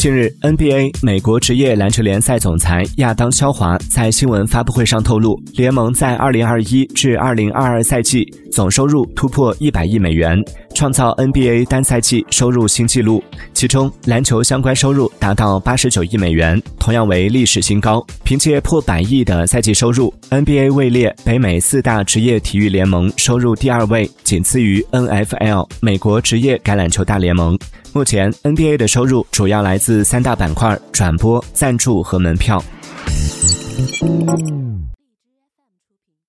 近日，NBA 美国职业篮球联赛总裁亚当肖华在新闻发布会上透露，联盟在2021至2022赛季总收入突破100亿美元，创造 NBA 单赛季收入新纪录。其中，篮球相关收入达到89亿美元，同样为历史新高。凭借破百亿的赛季收入，NBA 位列北美四大职业体育联盟收入第二位，仅次于 NFL 美国职业橄榄球大联盟。目前，NBA 的收入主要来自三大板块：转播、赞助和门票。